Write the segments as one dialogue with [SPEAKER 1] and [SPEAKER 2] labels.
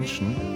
[SPEAKER 1] Menschen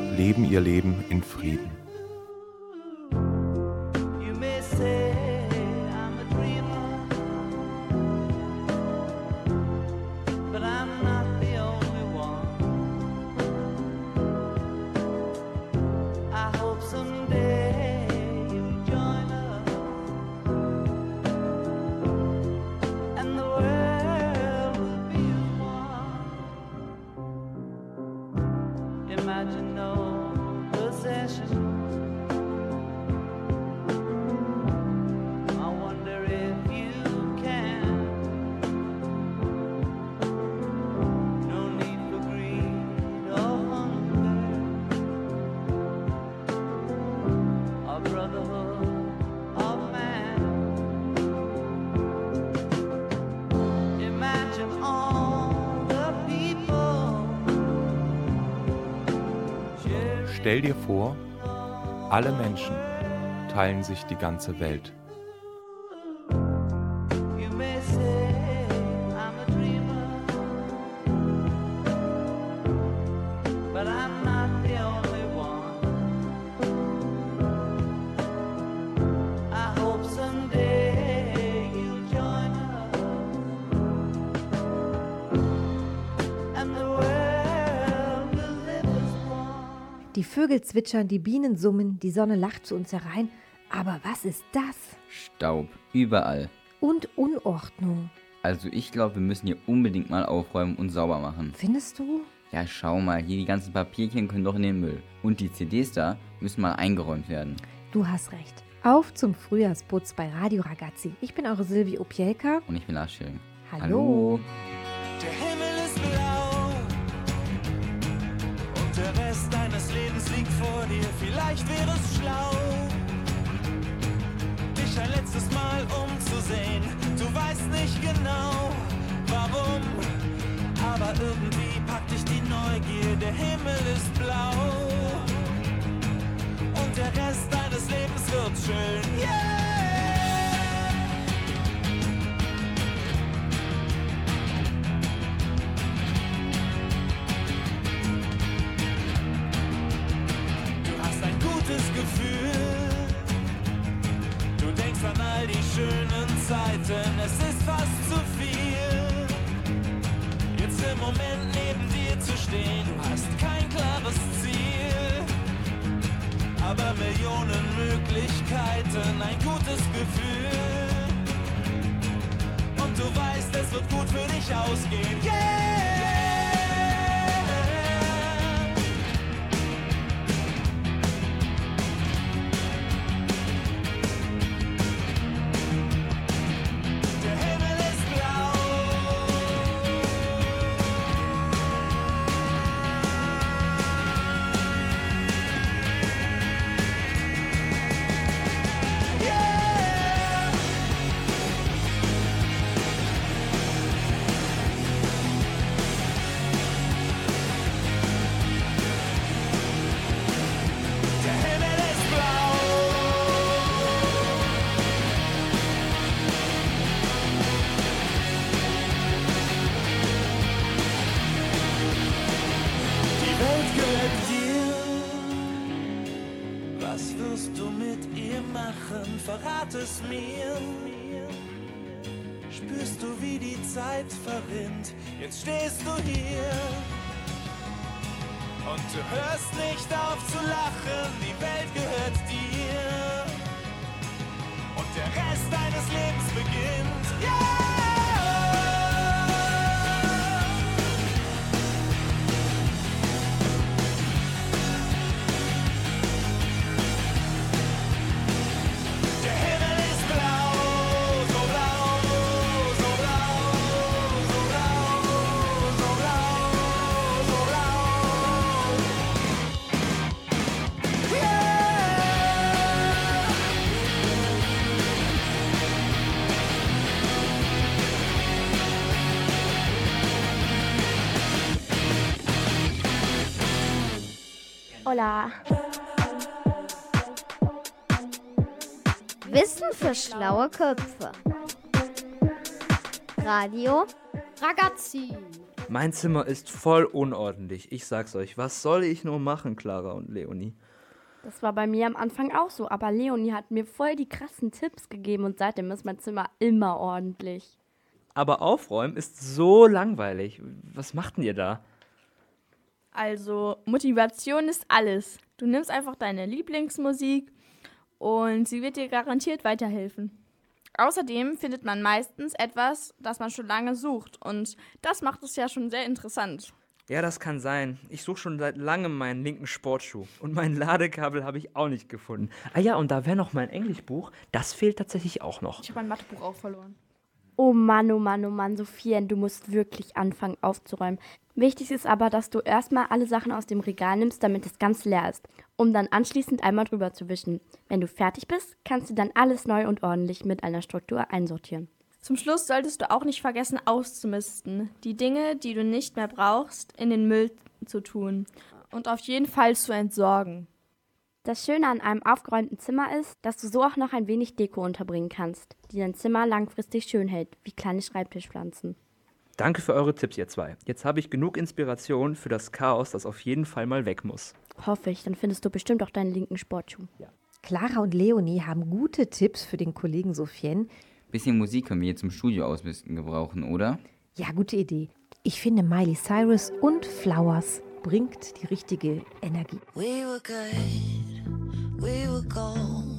[SPEAKER 1] Stell dir vor, alle Menschen teilen sich die ganze Welt.
[SPEAKER 2] Vögel zwitschern, die Bienen summen, die Sonne lacht zu uns herein. Aber was ist das?
[SPEAKER 3] Staub, überall.
[SPEAKER 2] Und Unordnung.
[SPEAKER 3] Also ich glaube, wir müssen hier unbedingt mal aufräumen und sauber machen.
[SPEAKER 2] Findest du?
[SPEAKER 3] Ja, schau mal, hier die ganzen Papierchen können doch in den Müll. Und die CDs da müssen mal eingeräumt werden.
[SPEAKER 2] Du hast recht. Auf zum Frühjahrsputz bei Radio Ragazzi. Ich bin eure Silvi Opielka.
[SPEAKER 3] Und ich bin Lars Schilling.
[SPEAKER 2] Hallo.
[SPEAKER 4] Der Himmel Rest deines Lebens liegt vor dir. Vielleicht wäre es schlau, dich ein letztes Mal umzusehen. Du weißt nicht genau, warum, aber irgendwie packt dich die Neugier. Der Himmel ist blau und der Rest deines Lebens wird schön. Yeah! Möglichkeiten. Ein gutes Gefühl. Und du weißt, es wird gut für dich ausgehen. Yeah! Mir. Spürst du, wie die Zeit verrinnt? Jetzt stehst du hier. Und du hörst nicht auf zu lachen, die Welt gehört dir. Und der Rest deines Lebens beginnt. Yeah!
[SPEAKER 5] Hola. Wissen für schlaue Köpfe. Radio Ragazzi.
[SPEAKER 6] Mein Zimmer ist voll unordentlich. Ich sag's euch. Was soll ich nur machen, Clara und Leonie?
[SPEAKER 7] Das war bei mir am Anfang auch so, aber Leonie hat mir voll die krassen Tipps gegeben und seitdem ist mein Zimmer immer ordentlich.
[SPEAKER 6] Aber aufräumen ist so langweilig. Was macht denn ihr da?
[SPEAKER 8] Also, Motivation ist alles. Du nimmst einfach deine Lieblingsmusik und sie wird dir garantiert weiterhelfen. Außerdem findet man meistens etwas, das man schon lange sucht und das macht es ja schon sehr interessant.
[SPEAKER 6] Ja, das kann sein. Ich suche schon seit langem meinen linken Sportschuh. Und mein Ladekabel habe ich auch nicht gefunden. Ah ja, und da wäre noch mein Englischbuch. Das fehlt tatsächlich auch noch.
[SPEAKER 8] Ich habe mein Mathebuch auch verloren.
[SPEAKER 7] Oh Mann, oh Mann, oh Mann, Sophien, du musst wirklich anfangen aufzuräumen. Wichtig ist aber, dass du erstmal alle Sachen aus dem Regal nimmst, damit es ganz leer ist, um dann anschließend einmal drüber zu wischen. Wenn du fertig bist, kannst du dann alles neu und ordentlich mit einer Struktur einsortieren.
[SPEAKER 8] Zum Schluss solltest du auch nicht vergessen auszumisten, die Dinge, die du nicht mehr brauchst, in den Müll zu tun und auf jeden Fall zu entsorgen.
[SPEAKER 7] Das Schöne an einem aufgeräumten Zimmer ist, dass du so auch noch ein wenig Deko unterbringen kannst, die dein Zimmer langfristig schön hält, wie kleine Schreibtischpflanzen.
[SPEAKER 6] Danke für eure Tipps, ihr zwei. Jetzt habe ich genug Inspiration für das Chaos, das auf jeden Fall mal weg muss.
[SPEAKER 7] Hoffe ich, dann findest du bestimmt auch deinen linken Sportschuh.
[SPEAKER 2] Clara und Leonie haben gute Tipps für den Kollegen Sophien.
[SPEAKER 3] Bisschen Musik können wir hier zum Studio ausmisten gebrauchen, oder?
[SPEAKER 2] Ja, gute Idee. Ich finde Miley Cyrus und Flowers bringt die richtige Energie.
[SPEAKER 9] We were good, we were gold.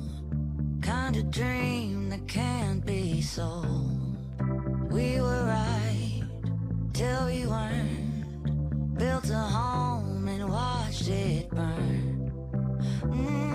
[SPEAKER 9] Kind of dream that can't be sold. We were right till we weren't. Built a home and watched it burn. Mm,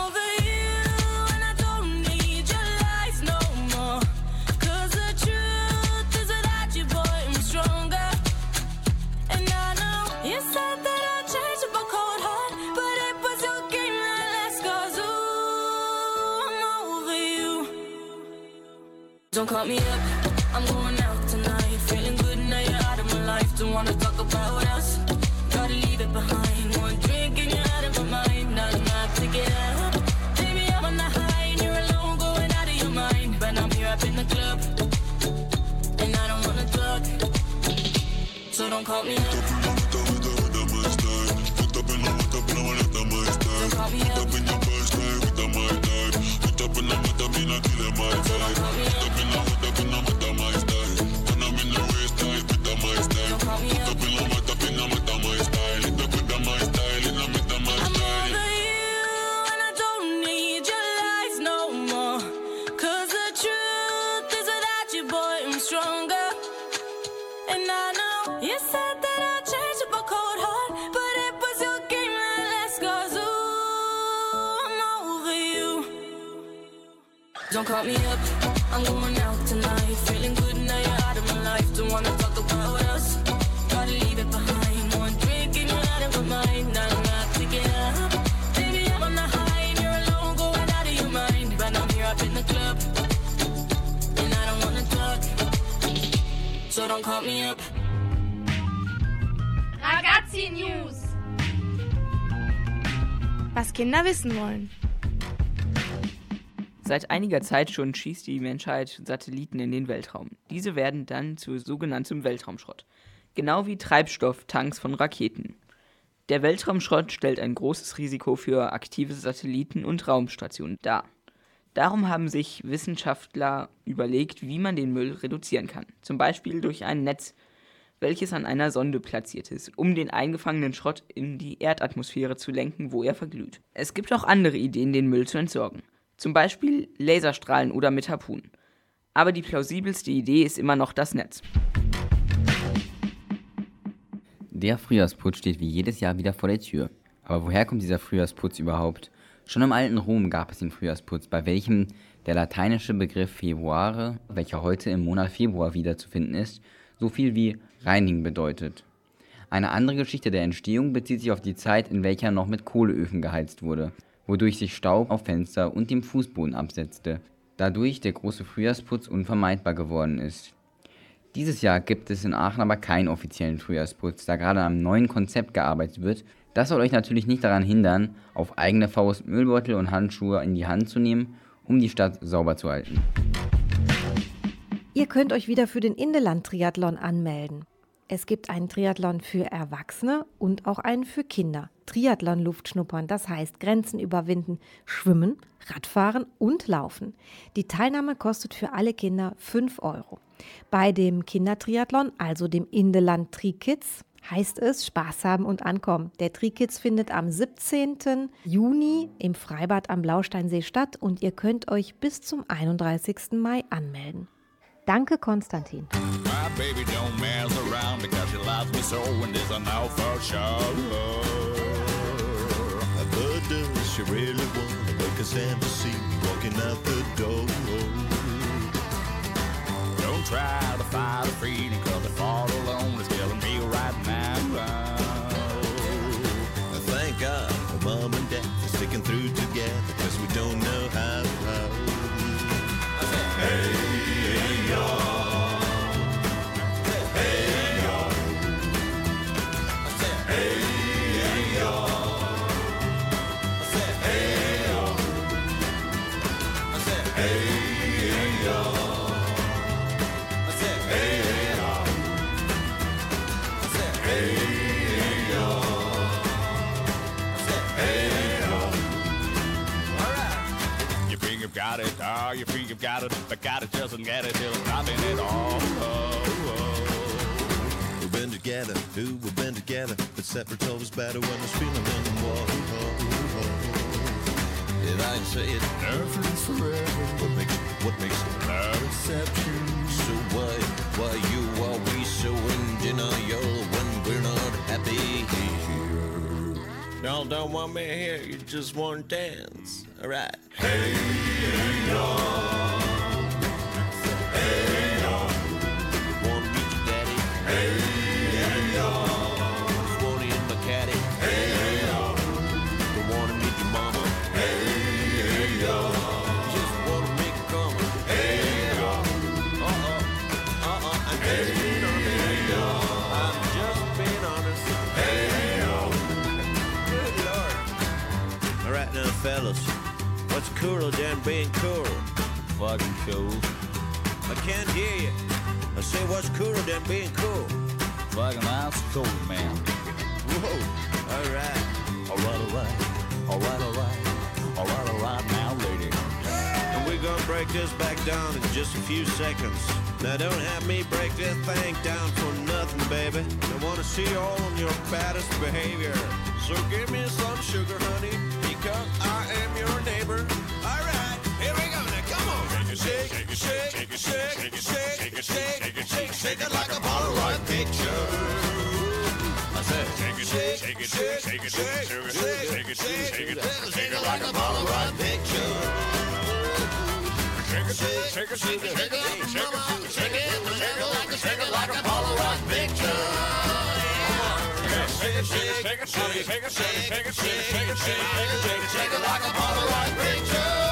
[SPEAKER 8] Kinder wissen wollen.
[SPEAKER 6] Seit einiger Zeit schon schießt die Menschheit Satelliten in den Weltraum. Diese werden dann zu sogenanntem Weltraumschrott. Genau wie Treibstofftanks von Raketen. Der Weltraumschrott stellt ein großes Risiko für aktive Satelliten und Raumstationen dar. Darum haben sich Wissenschaftler überlegt, wie man den Müll reduzieren kann. Zum Beispiel durch ein Netz, welches an einer Sonde platziert ist, um den eingefangenen Schrott in die Erdatmosphäre zu lenken, wo er verglüht. Es gibt auch andere Ideen, den Müll zu entsorgen. Zum Beispiel Laserstrahlen oder mit Harpunen. Aber die plausibelste Idee ist immer noch das Netz.
[SPEAKER 3] Der Frühjahrsputz steht wie jedes Jahr wieder vor der Tür. Aber woher kommt dieser Frühjahrsputz überhaupt? Schon im alten Rom gab es den Frühjahrsputz, bei welchem der lateinische Begriff Februare, welcher heute im Monat Februar wiederzufinden ist, so viel wie reinigen bedeutet. Eine andere Geschichte der Entstehung bezieht sich auf die Zeit, in welcher noch mit Kohleöfen geheizt wurde, wodurch sich Staub auf Fenster und dem Fußboden absetzte, dadurch der große Frühjahrsputz unvermeidbar geworden ist. Dieses Jahr gibt es in Aachen aber keinen offiziellen Frühjahrsputz, da gerade am neuen Konzept gearbeitet wird. Das soll euch natürlich nicht daran hindern, auf eigene Faust Müllbeutel und Handschuhe in die Hand zu nehmen, um die Stadt sauber zu halten.
[SPEAKER 2] Ihr könnt euch wieder für den Indeland-Triathlon anmelden. Es gibt einen Triathlon für Erwachsene und auch einen für Kinder. Triathlon Luftschnuppern, das heißt Grenzen überwinden, schwimmen, Radfahren und laufen. Die Teilnahme kostet für alle Kinder 5 Euro. Bei dem Kindertriathlon, also dem Indeland Tri-Kids, heißt es Spaß haben und ankommen. Der Tri-Kids findet am 17. Juni im Freibad am Blausteinsee statt und ihr könnt euch bis zum 31. Mai anmelden. Danke, Konstantin.
[SPEAKER 10] My baby don't mess around because she
[SPEAKER 11] really make us see walking out the door?
[SPEAKER 10] Don't try to fight a freedom cause the alone is killing me right now.
[SPEAKER 11] Thank God for mom and dad for sticking through together because we don't know how.
[SPEAKER 10] Got it, but got it doesn't get it till nothing at all. Oh, oh.
[SPEAKER 11] We've been together, who we've been together, but separate's always better when there's feeling in the wall. If I can say it,
[SPEAKER 10] Nothing's forever.
[SPEAKER 11] what makes what makes it
[SPEAKER 10] No exception.
[SPEAKER 11] so why why you always so in denial when we're not happy here? Y'all don't want me here, you just want to dance. Alright. Wanna cooler than oh, being cool?
[SPEAKER 10] Fucking cool.
[SPEAKER 11] I can't hear you. I say, what's cooler than oh, being cool?
[SPEAKER 10] Fucking that's cool, man.
[SPEAKER 11] Whoa, all right.
[SPEAKER 10] Alright, alright. Alright, alright. Alright, alright now, lady.
[SPEAKER 11] And we're gonna break this back down in just a few seconds. Now don't have me break this thing down for nothing, baby. I wanna see you all on your baddest behavior. So give me some sugar, honey, because I am your neighbor. Shake, shake, it, shake, it, shake, shake, shake, shake, shake, shake, shake it like a Polaroid picture. I said, shake it, shake it, shake it, shake it, shake it, shake it, shake it, shake it, shake it like a Polaroid picture.
[SPEAKER 10] Shake it, shake it, shake it, shake it, shake it, shake it, shake it, shake it like a Polaroid picture. Shake it, shake it, shake it, shake it, shake it, shake it, shake it, shake it, shake it, shake it, shake it like a Polaroid picture.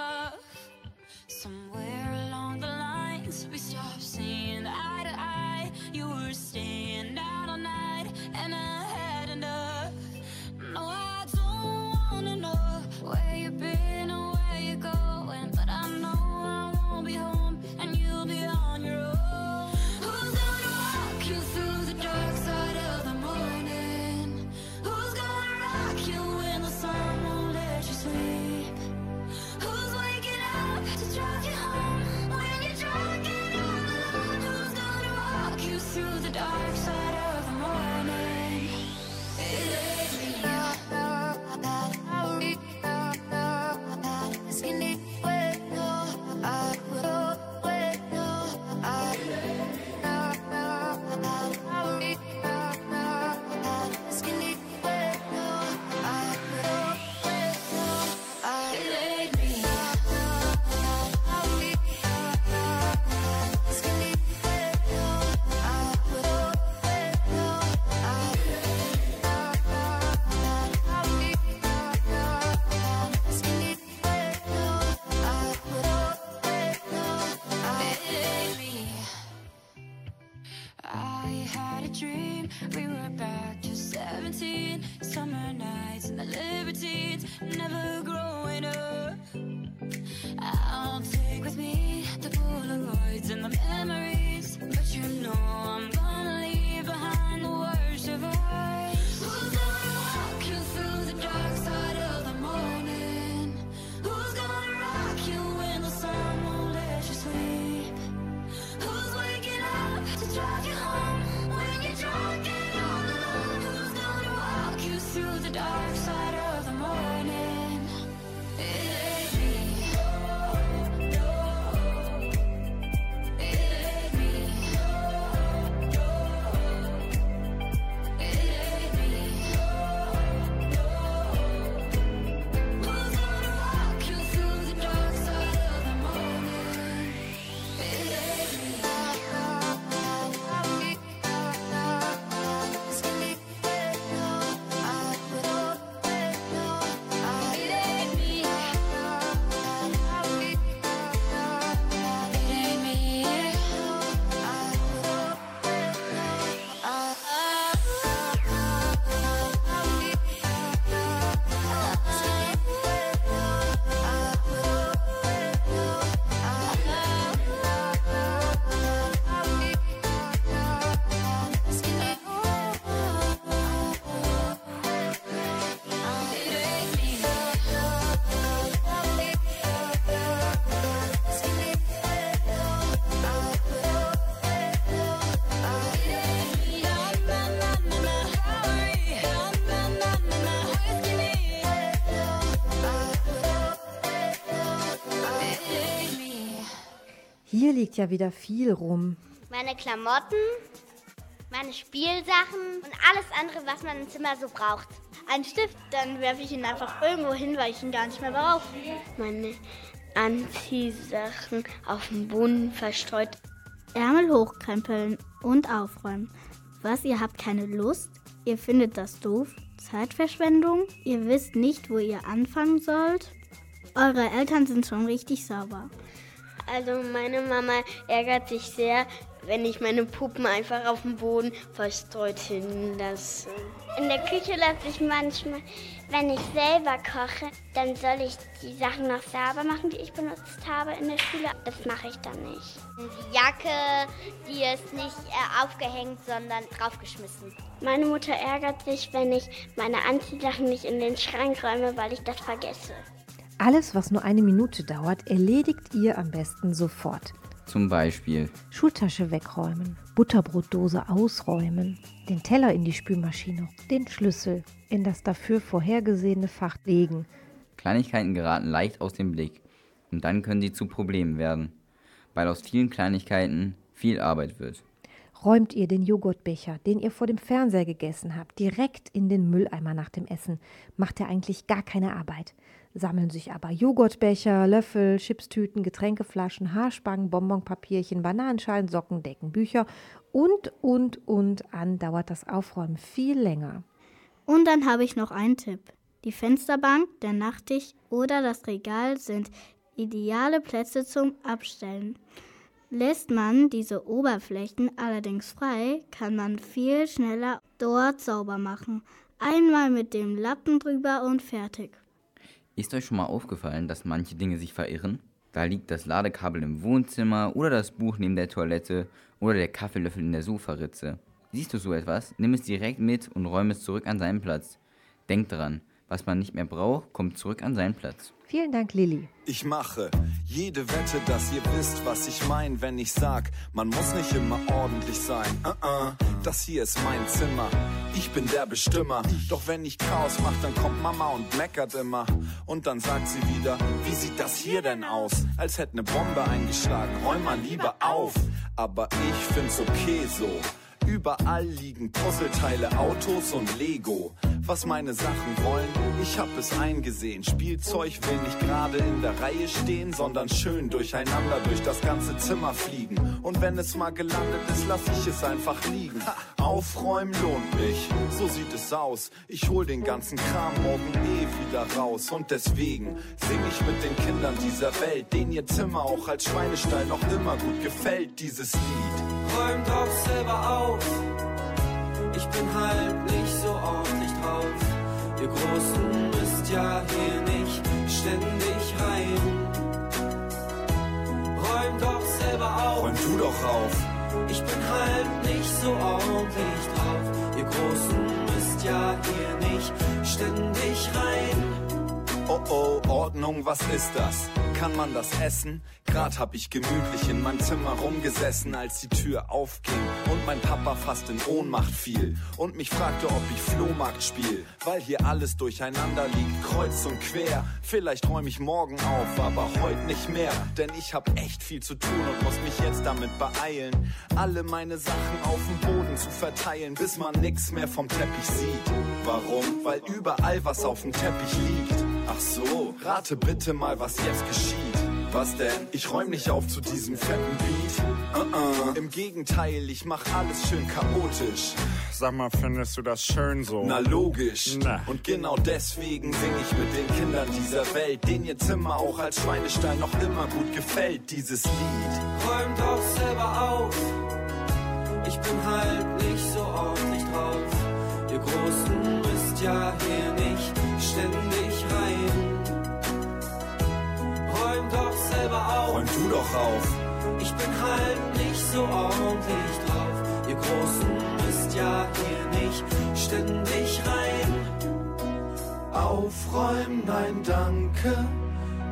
[SPEAKER 9] routine Summer nights and the libertines Never growing up. I'll take with me the Polaroids and the memories But you know I'm gonna leave behind the worst of us.
[SPEAKER 2] Hier liegt ja wieder viel rum.
[SPEAKER 5] Meine Klamotten, meine Spielsachen und alles andere, was man im Zimmer so braucht.
[SPEAKER 12] Ein Stift, dann werfe ich ihn einfach irgendwo hin, weil ich ihn gar nicht mehr brauche. Meine Anziehsachen auf dem Boden verstreut.
[SPEAKER 13] Ärmel hochkrempeln und aufräumen. Was, ihr habt keine Lust? Ihr findet das doof? Zeitverschwendung? Ihr wisst nicht, wo ihr anfangen sollt? Eure Eltern sind schon richtig sauber.
[SPEAKER 12] Also meine Mama ärgert sich sehr, wenn ich meine Puppen einfach auf dem Boden verstreut hinlasse.
[SPEAKER 5] In der Küche lasse ich manchmal, wenn ich selber koche, dann soll ich die Sachen noch sauber machen, die ich benutzt habe in der Schule. Das mache ich dann nicht. Die Jacke, die ist nicht äh, aufgehängt, sondern draufgeschmissen.
[SPEAKER 12] Meine Mutter ärgert sich, wenn ich meine Anziehsachen nicht in den Schrank räume, weil ich das vergesse.
[SPEAKER 2] Alles, was nur eine Minute dauert, erledigt ihr am besten sofort.
[SPEAKER 3] Zum Beispiel
[SPEAKER 2] Schultasche wegräumen, Butterbrotdose ausräumen, den Teller in die Spülmaschine, den Schlüssel in das dafür vorhergesehene Fach legen.
[SPEAKER 3] Kleinigkeiten geraten leicht aus dem Blick und dann können sie zu Problemen werden, weil aus vielen Kleinigkeiten viel Arbeit wird.
[SPEAKER 2] Räumt ihr den Joghurtbecher, den ihr vor dem Fernseher gegessen habt, direkt in den Mülleimer nach dem Essen, macht er eigentlich gar keine Arbeit. Sammeln sich aber Joghurtbecher, Löffel, Chipstüten, Getränkeflaschen, Haarspangen, Bonbonpapierchen, Bananenschalen, Socken, Decken, Bücher und, und, und an dauert das Aufräumen viel länger.
[SPEAKER 13] Und dann habe ich noch einen Tipp. Die Fensterbank, der Nachttisch oder das Regal sind ideale Plätze zum Abstellen. Lässt man diese Oberflächen allerdings frei, kann man viel schneller dort sauber machen. Einmal mit dem Lappen drüber und fertig.
[SPEAKER 3] Ist euch schon mal aufgefallen, dass manche Dinge sich verirren? Da liegt das Ladekabel im Wohnzimmer oder das Buch neben der Toilette oder der Kaffeelöffel in der Sofaritze. Siehst du so etwas? Nimm es direkt mit und räume es zurück an seinen Platz. Denk dran, was man nicht mehr braucht, kommt zurück an seinen Platz.
[SPEAKER 2] Vielen Dank, Lilly.
[SPEAKER 14] Ich mache jede Wette, dass ihr wisst, was ich mein, wenn ich sag, man muss nicht immer ordentlich sein. Uh -uh, das hier ist mein Zimmer. Ich bin der Bestimmer. Doch wenn ich Chaos mach, dann kommt Mama und meckert immer. Und dann sagt sie wieder, wie sieht das hier denn aus? Als hätte ne Bombe eingeschlagen. Räum mal lieber auf. Aber ich find's okay so. Überall liegen Puzzleteile, Autos und Lego. Was meine Sachen wollen, ich hab es eingesehen. Spielzeug will nicht gerade in der Reihe stehen, sondern schön durcheinander durch das ganze Zimmer fliegen. Und wenn es mal gelandet ist, lass ich es einfach liegen. Aufräumen lohnt mich, so sieht es aus. Ich hol den ganzen Kram morgen eh wieder raus. Und deswegen sing ich mit den Kindern dieser Welt, denen ihr Zimmer auch als Schweinestall noch immer gut gefällt, dieses Lied.
[SPEAKER 15] räum doch selber auf. Ich bin halt nicht so ordentlich drauf. Ihr Großen müsst ja hier nicht ständig rein. Räum doch selber auf.
[SPEAKER 14] Räum du doch auf.
[SPEAKER 15] Ich bin halt nicht so ordentlich drauf. Ihr Großen müsst ja hier nicht ständig rein.
[SPEAKER 14] Oh oh, Ordnung, was ist das? Kann man das essen? Grad hab ich gemütlich in meinem Zimmer rumgesessen, als die Tür aufging und mein Papa fast in Ohnmacht fiel und mich fragte, ob ich Flohmarkt spiel, weil hier alles durcheinander liegt, kreuz und quer. Vielleicht räum ich morgen auf, aber heute nicht mehr, denn ich hab echt viel zu tun und muss mich jetzt damit beeilen, alle meine Sachen auf dem Boden zu verteilen, bis man nix mehr vom Teppich sieht. Warum? Weil überall was auf dem Teppich liegt. Ach so, rate bitte mal, was jetzt geschieht. Was denn? Ich räum nicht auf zu diesem fetten Beat. Uh-uh. Im Gegenteil, ich mach alles schön chaotisch.
[SPEAKER 16] Sag mal, findest du das schön so?
[SPEAKER 14] Na logisch.
[SPEAKER 16] Na.
[SPEAKER 14] Und genau deswegen sing ich mit den Kindern dieser Welt, denen ihr Zimmer auch als Schweinestall noch immer gut gefällt, dieses Lied.
[SPEAKER 15] Räum doch selber auf. Ich bin halt nicht so ordentlich drauf. Ihr Großen müsst ja hier nicht ständig doch selber auf.
[SPEAKER 14] Räum du doch auf.
[SPEAKER 15] Ich bin halt nicht so ordentlich drauf. Ihr Großen müsst ja hier nicht ständig rein.
[SPEAKER 14] Aufräumen, nein, danke.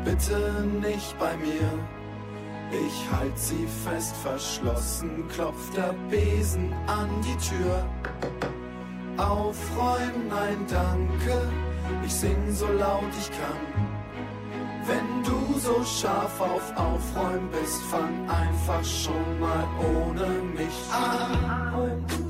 [SPEAKER 14] Bitte nicht bei mir. Ich halt sie fest verschlossen, klopft der Besen an die Tür. Aufräumen, nein, danke. Ich sing so laut ich kann. Wenn du so scharf auf Aufräumen bist, fang einfach schon mal ohne mich an.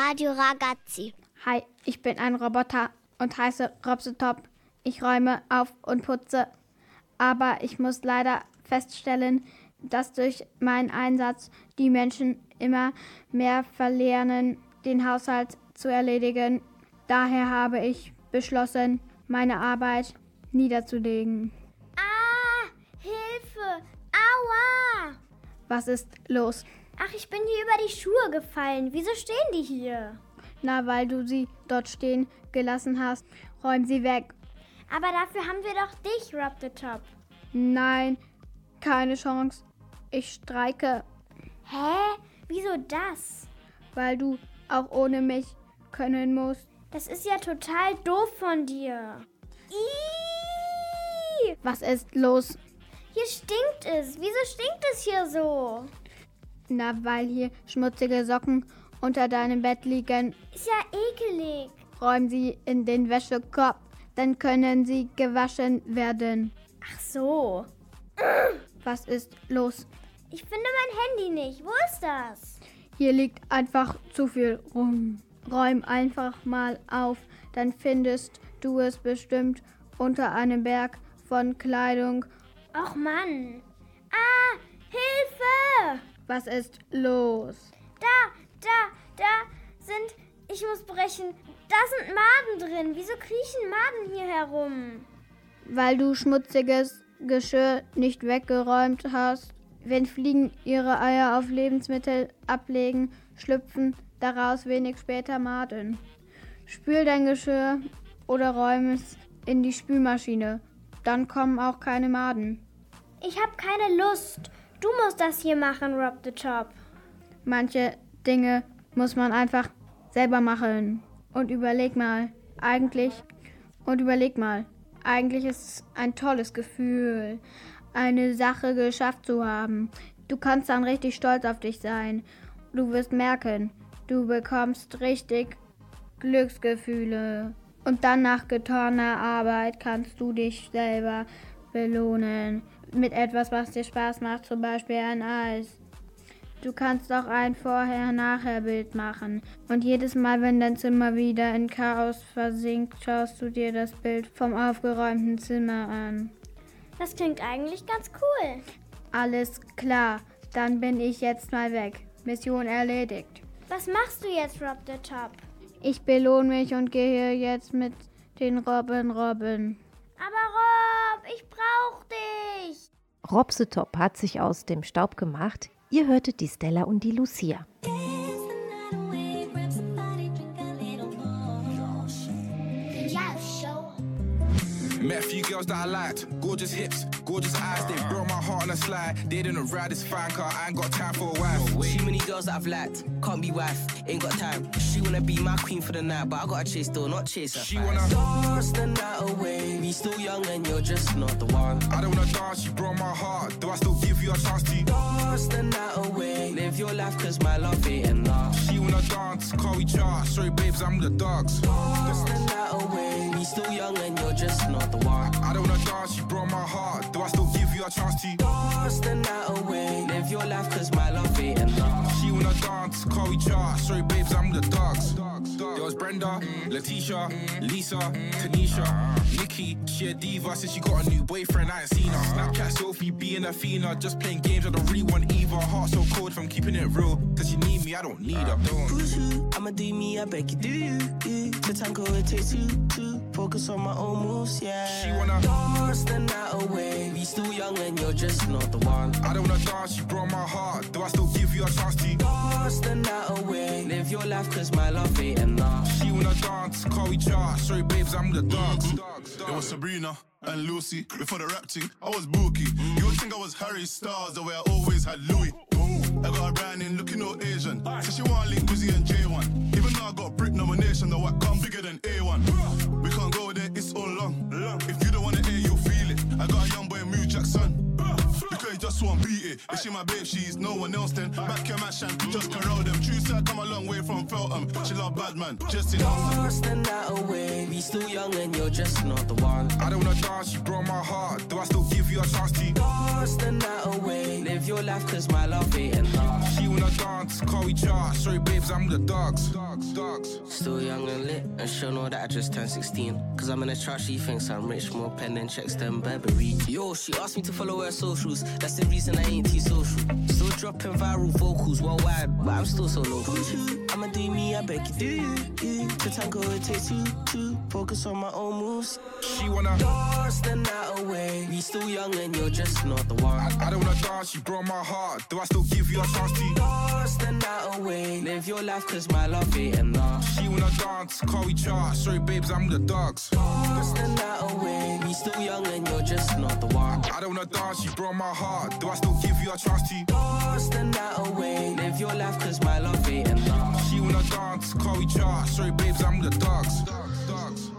[SPEAKER 17] Radio Ragazzi.
[SPEAKER 18] Hi, ich bin ein Roboter und heiße Robsotop. Ich räume auf und putze. Aber ich muss leider feststellen, dass durch meinen Einsatz die Menschen immer mehr verlernen, den Haushalt zu erledigen. Daher habe ich beschlossen, meine Arbeit niederzulegen.
[SPEAKER 17] Ah, Hilfe! Aua!
[SPEAKER 18] Was ist los?
[SPEAKER 17] Ach, ich bin hier über die Schuhe gefallen. Wieso stehen die hier?
[SPEAKER 18] Na, weil du sie dort stehen gelassen hast. Räum sie weg.
[SPEAKER 17] Aber dafür haben wir doch dich, Rob the Top.
[SPEAKER 18] Nein, keine Chance. Ich streike.
[SPEAKER 17] Hä? Wieso das?
[SPEAKER 18] Weil du auch ohne mich können musst.
[SPEAKER 17] Das ist ja total doof von dir. Ihhh!
[SPEAKER 18] Was ist los?
[SPEAKER 17] Hier stinkt es. Wieso stinkt es hier so?
[SPEAKER 18] Na, weil hier schmutzige Socken unter deinem Bett liegen.
[SPEAKER 17] Ist ja ekelig.
[SPEAKER 18] Räum sie in den Wäschekorb, dann können sie gewaschen werden.
[SPEAKER 17] Ach so.
[SPEAKER 18] Was ist los?
[SPEAKER 17] Ich finde mein Handy nicht. Wo ist das?
[SPEAKER 18] Hier liegt einfach zu viel rum. Räum einfach mal auf, dann findest du es bestimmt unter einem Berg von Kleidung.
[SPEAKER 17] Och Mann. Ah, Hilfe!
[SPEAKER 18] Was ist los?
[SPEAKER 17] Da, da, da sind. Ich muss brechen. Da sind Maden drin. Wieso kriechen Maden hier herum?
[SPEAKER 18] Weil du schmutziges Geschirr nicht weggeräumt hast. Wenn Fliegen ihre Eier auf Lebensmittel ablegen, schlüpfen daraus wenig später Maden. Spül dein Geschirr oder räum es in die Spülmaschine. Dann kommen auch keine Maden.
[SPEAKER 17] Ich habe keine Lust. Du musst das hier machen, Rob the Top.
[SPEAKER 18] Manche Dinge muss man einfach selber machen. Und überleg mal, eigentlich, und überleg mal, eigentlich ist es ein tolles Gefühl, eine Sache geschafft zu haben. Du kannst dann richtig stolz auf dich sein. Du wirst merken, du bekommst richtig Glücksgefühle. Und dann nach getaner Arbeit kannst du dich selber belohnen. Mit etwas, was dir Spaß macht, zum Beispiel ein Eis. Du kannst auch ein Vorher-Nachher-Bild machen. Und jedes Mal, wenn dein Zimmer wieder in Chaos versinkt, schaust du dir das Bild vom aufgeräumten Zimmer an.
[SPEAKER 17] Das klingt eigentlich ganz cool.
[SPEAKER 18] Alles klar, dann bin ich jetzt mal weg. Mission erledigt.
[SPEAKER 17] Was machst du jetzt, Rob the Top?
[SPEAKER 18] Ich belohne mich und gehe jetzt mit den Robben Robben.
[SPEAKER 17] Aber Rob, ich brauch dich.
[SPEAKER 2] Robsetop hat sich aus dem Staub gemacht. Ihr hörtet die Stella und die Lucia.
[SPEAKER 19] Few girls that I liked. Gorgeous hips, gorgeous eyes. They broke my heart on a slide. They didn't ride this fine car. I ain't got time for a wife.
[SPEAKER 15] Too many girls that I've liked, can't be wife, ain't got time. She wanna be my queen for the night, but I gotta chase still, not chase her.
[SPEAKER 19] She wanna-
[SPEAKER 15] dance the night away. We still young and you're just not the one.
[SPEAKER 19] I don't wanna dance, you broke my heart. Do I still give you a chance to?
[SPEAKER 15] Dance the night away. Live your life, cause my love ain't enough.
[SPEAKER 19] She wanna dance, call we char. Sorry, babes, I'm the dogs.
[SPEAKER 15] Dance the night away. We still young and you're just not the one.
[SPEAKER 19] I don't wanna dance, you broke my heart. Do I still give you a chance to?
[SPEAKER 15] Dance the night away. Live your life, cause my love ain't enough.
[SPEAKER 19] She wanna dance, call each other. Sorry, babes, I'm the dogs. There was Brenda, Letitia, Lisa, Tanisha, Nikki. She a diva since she got a new boyfriend. I ain't seen her. Snapchat selfie, being a fiend. Just playing games, I don't really want either. Heart so cold from keeping it real. Cause you need me, I don't need her.
[SPEAKER 15] Who's who? I'ma do me, I beg you, do you? you. To tango, it takes two, two. Focus on my own moves, yeah.
[SPEAKER 19] She wanna
[SPEAKER 15] dance the night away. We still young and you're just not the one.
[SPEAKER 19] I don't wanna dance, you broke my heart. Do I still give you a chance to?
[SPEAKER 15] Dance the night away. Live your life, cause my love ain't enough.
[SPEAKER 19] She wanna dance, call we char. Sorry, babes, I'm with the dogs.
[SPEAKER 20] It was Sabrina and Lucy. Before the rap thing, I was Bookie. You would think I was Harry Styles, the way I always had Louis. I got a brand in looking all Asian. So she want link Wizzy and J1. Even though I nomination, come bigger than A1. We can't go there, it's all long. If you Because he just beat it. If she my babe, she's no one else then. Back your mash and just corral them. True side come a long way from Feltham. She love bad man, just in
[SPEAKER 15] Dance the night away. We still young and you're just not the one.
[SPEAKER 19] I don't wanna dance, you broke my heart. Do I still give you a chance to?
[SPEAKER 15] Dance the night away. Live your life, cause my love ain't enough.
[SPEAKER 19] She wanna dance, call we char. Sorry, babes, I'm the dogs. Dogs, dogs.
[SPEAKER 15] Still young and lit, and she'll know that I just turned 16. Cause I'm in a chart, she thinks I'm rich, more pen than checks than Burberry. Yo, she asked me to follow her socials, that's the reason I ain't too social. Still dropping viral vocals worldwide, but I'm still so local. I'ma do me, I beg you, do you? you. To tango, it takes two, two. Focus on my own moves.
[SPEAKER 19] She wanna
[SPEAKER 15] dance the night away. We still young and you're just not the one.
[SPEAKER 19] I, I don't wanna dance, you broke my heart. Do I still give you a chance to?
[SPEAKER 15] Dance the night away. Live your life, cause my love ain't enough.
[SPEAKER 19] She wanna dance, call we char. Sorry, babes, I'm the dogs.
[SPEAKER 15] Dance the night away. We still young and you're just not the one.
[SPEAKER 19] I don't wanna dance, you broke my heart. Do I still give you a chance to?
[SPEAKER 15] Dance the night away. Live your life, cause my love ain't enough.
[SPEAKER 19] Dance, call we char. Sorry, babes, I'm the dogs. Dogs.
[SPEAKER 9] In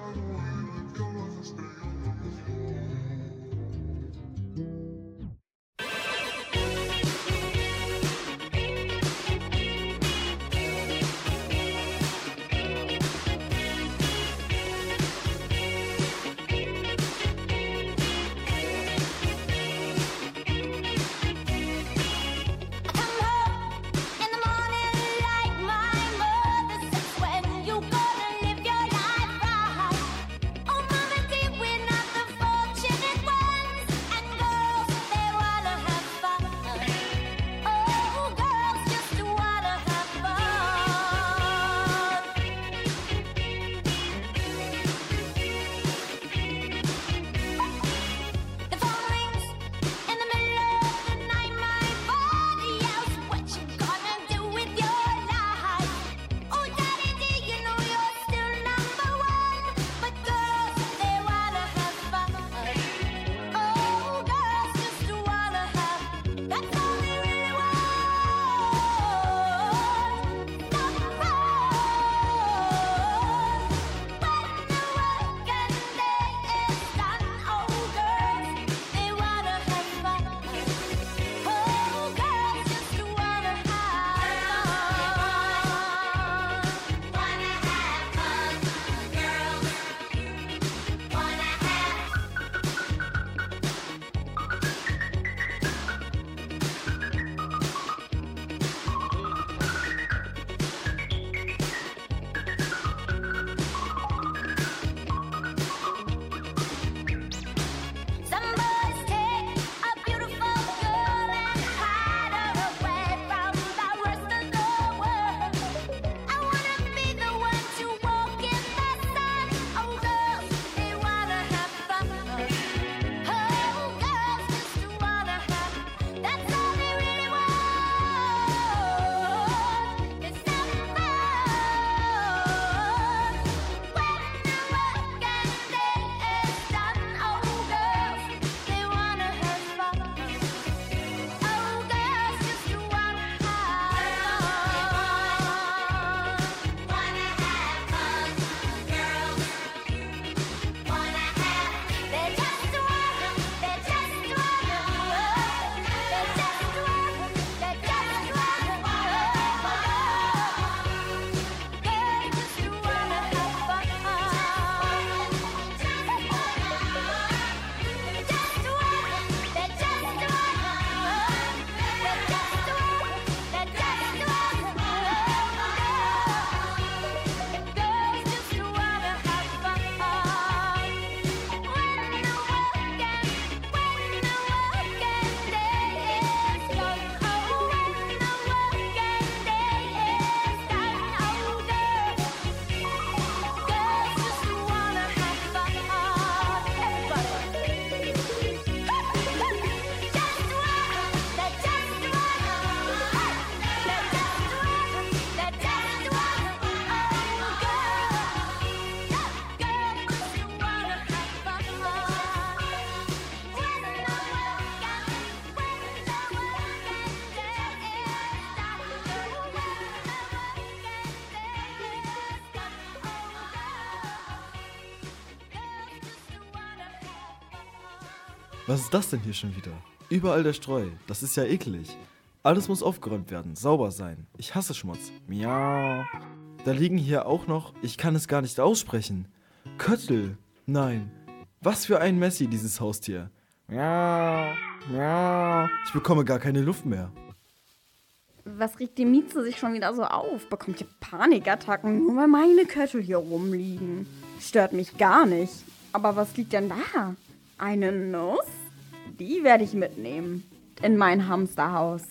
[SPEAKER 21] Was ist das denn hier schon wieder? Überall der Streu. Das ist ja eklig. Alles muss aufgeräumt werden, sauber sein. Ich hasse Schmutz. Miau. Da liegen hier auch noch, ich kann es gar nicht aussprechen. Köttel. Nein. Was für ein Messi, dieses Haustier. Miau. Miau. Ich bekomme gar keine Luft mehr.
[SPEAKER 22] Was regt die Mieze sich schon wieder so auf? Bekommt ihr Panikattacken, nur weil meine Köttel hier rumliegen? Stört mich gar nicht. Aber was liegt denn da? Eine Nuss? Die werde ich mitnehmen. In mein Hamsterhaus.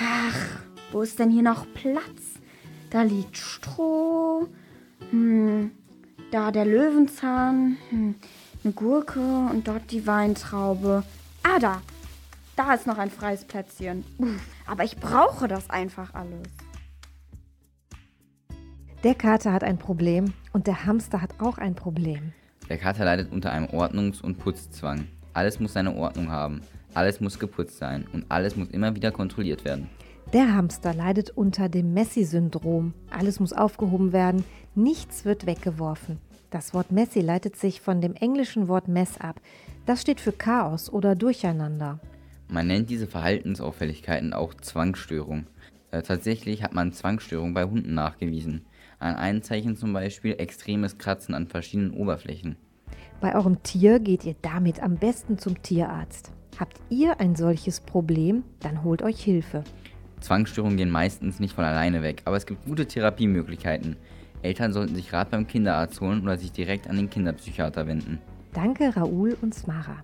[SPEAKER 22] Ach, wo ist denn hier noch Platz? Da liegt Stroh. Hm, da der Löwenzahn. Hm, eine Gurke und dort die Weintraube. Ah, da. Da ist noch ein freies Plätzchen. Uff, aber ich brauche das einfach alles.
[SPEAKER 23] Der Kater hat ein Problem und der Hamster hat auch ein Problem.
[SPEAKER 3] Der Kater leidet unter einem Ordnungs- und Putzzwang. Alles muss seine Ordnung haben, alles muss geputzt sein und alles muss immer wieder kontrolliert werden.
[SPEAKER 23] Der Hamster leidet unter dem Messi-Syndrom. Alles muss aufgehoben werden, nichts wird weggeworfen. Das Wort Messi leitet sich von dem englischen Wort Mess ab. Das steht für Chaos oder Durcheinander.
[SPEAKER 3] Man nennt diese Verhaltensauffälligkeiten auch Zwangsstörung. Äh, tatsächlich hat man Zwangsstörung bei Hunden nachgewiesen. An einem Zeichen zum Beispiel extremes Kratzen an verschiedenen Oberflächen.
[SPEAKER 23] Bei eurem Tier geht ihr damit am besten zum Tierarzt. Habt ihr ein solches Problem, dann holt euch Hilfe.
[SPEAKER 3] Zwangsstörungen gehen meistens nicht von alleine weg, aber es gibt gute Therapiemöglichkeiten. Eltern sollten sich Rat beim Kinderarzt holen oder sich direkt an den Kinderpsychiater wenden.
[SPEAKER 23] Danke Raoul und Smara.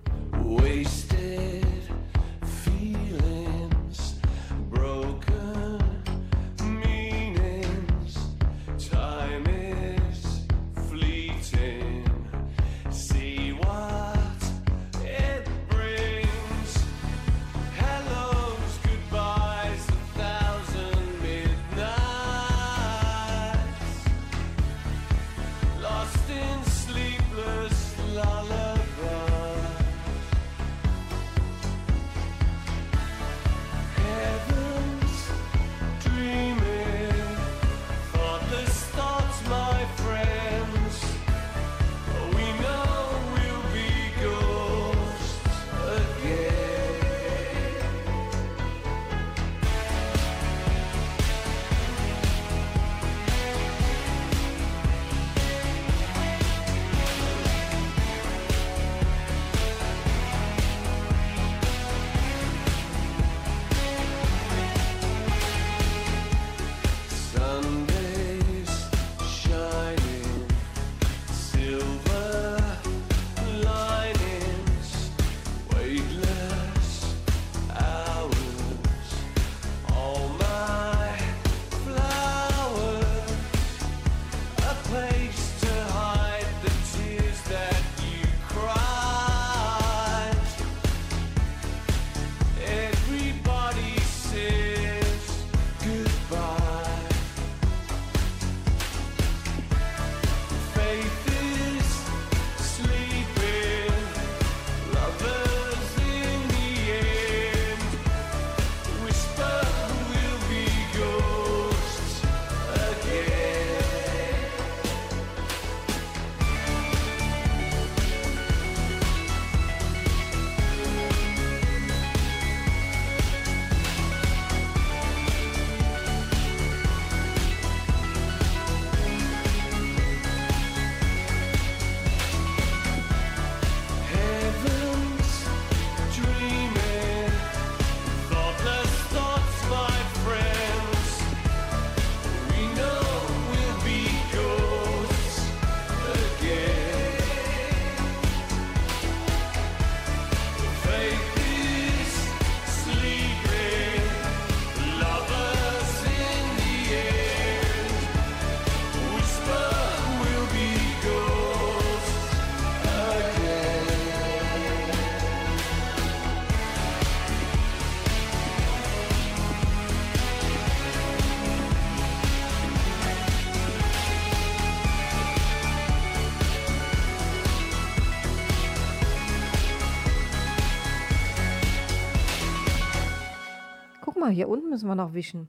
[SPEAKER 23] Hier unten müssen wir noch wischen.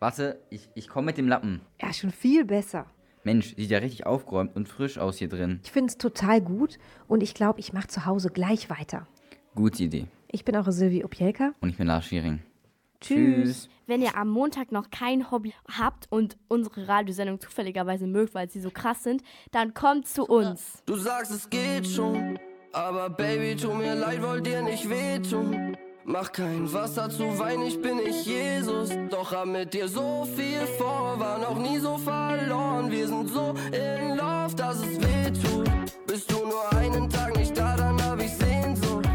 [SPEAKER 3] Warte, ich, ich komme mit dem Lappen.
[SPEAKER 23] Ja, schon viel besser.
[SPEAKER 3] Mensch, sieht ja richtig aufgeräumt und frisch aus hier drin.
[SPEAKER 23] Ich finde es total gut und ich glaube, ich mache zu Hause gleich weiter.
[SPEAKER 3] Gute Idee.
[SPEAKER 2] Ich bin eure Sylvie Opielka.
[SPEAKER 3] Und ich bin Lars Schiering.
[SPEAKER 2] Tschüss.
[SPEAKER 24] Wenn ihr am Montag noch kein Hobby habt und unsere Radiosendung zufälligerweise mögt, weil sie so krass sind, dann kommt zu uns.
[SPEAKER 25] Du sagst, es geht schon, aber Baby, tu mir leid, wollt dir nicht wehtun. Mach kein Wasser zu Wein, ich bin nicht Jesus. Doch hab mit dir so viel vor, war noch nie so verloren. Wir sind so in Love, dass es wehtut. Bist du nur einen Tag nicht da, dann hab ich Sehnsucht.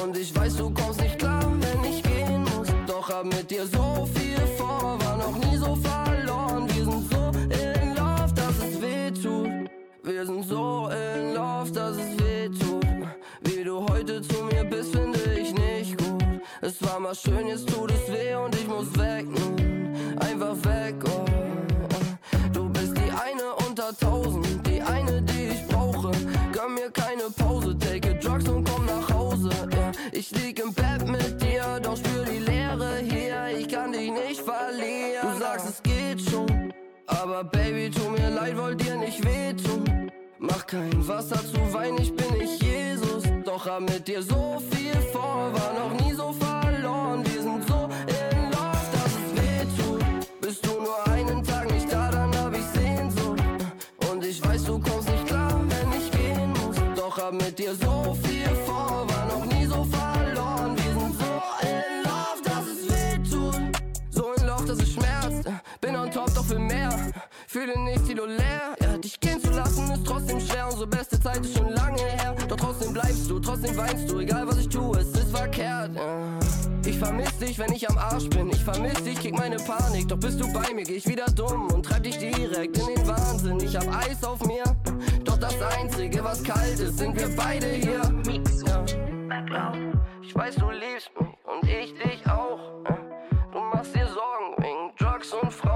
[SPEAKER 25] Und ich weiß, du kommst nicht klar, wenn ich gehen muss. Doch hab mit dir so viel vor, war noch nie so verloren. Wir sind so in Love, dass es wehtut. Wir sind so in Love, dass es wehtut. War mal schön, jetzt tut es weh und ich muss weg nun. Einfach weg, oh. Du bist die eine unter tausend, die eine, die ich brauche. Gönn mir keine Pause, take drugs und komm nach Hause. Ja, ich lieg im Bett mit dir, doch spür die Leere hier. Ich kann dich nicht verlieren. Du sagst, es geht schon. Aber Baby, tu mir leid, wollt dir nicht wehtun. Mach kein Wasser zu Wein, ich bin nicht Jesus. Doch hab mit dir so viel vor, war noch nie so verloren. Wir sind so in Love, dass es wehtut. Bist du nur einen Tag nicht da, dann hab ich Sehnsucht. Und ich weiß, du kommst nicht klar, wenn ich gehen muss. Doch hab mit dir so viel vor, war noch nie so verloren. Wir sind so in Love, dass es wehtut. So in Love, dass es schmerzt. Bin on top, doch für mehr. Fühle nicht Kilo leer. Ja, dich gehen lassen ist trotzdem schwer. Unsere beste Zeit ist schon lange her. Doch trotzdem bleibst du, trotzdem weinst du. Egal was ich tue, es ist verkehrt. Ja. Ich vermiss dich, wenn ich am Arsch bin. Ich vermiss dich, krieg meine Panik. Doch bist du bei mir, geh ich wieder dumm und treib dich direkt in den Wahnsinn. Ich hab Eis auf mir. Doch das Einzige, was kalt ist, sind wir beide hier. Ja. Ich weiß, du liebst mich und ich dich auch. Ja. Du machst dir Sorgen wegen Drugs und Frauen.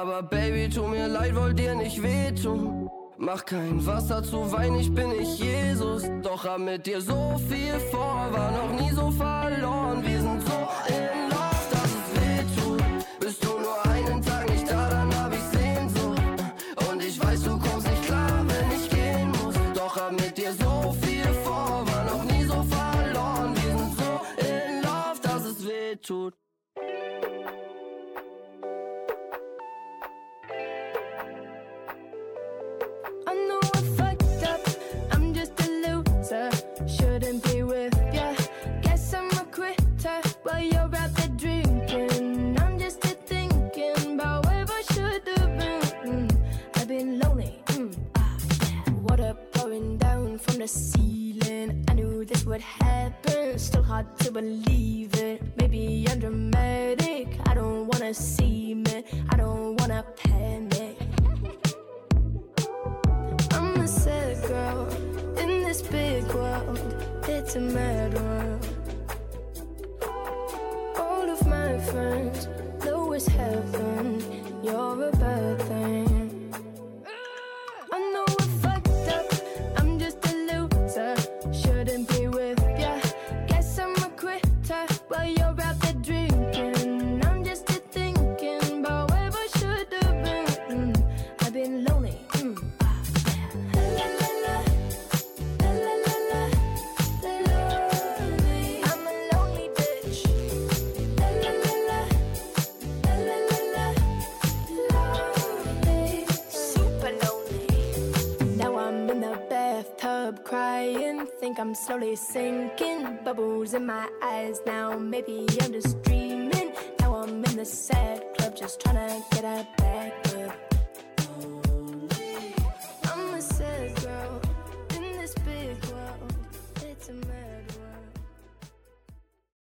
[SPEAKER 25] Aber Baby, tu mir leid, wollt dir nicht wehtun. Mach kein Wasser zu Wein, ich bin nicht Jesus. Doch hab mit dir so viel vor, war noch nie so verloren. Wir sind so in Love, dass es wehtut. Bist du nur einen Tag nicht da, dann hab ich Sehnsucht. Und ich weiß, du kommst nicht klar, wenn ich gehen muss. Doch hab mit dir so viel vor, war noch nie so verloren. Wir sind so in Love, dass es wehtut.
[SPEAKER 26] Hard to believe it. Maybe I'm dramatic. I don't wanna see me. I don't wanna panic. I'm a sad girl in this big world. It's a mad Maybe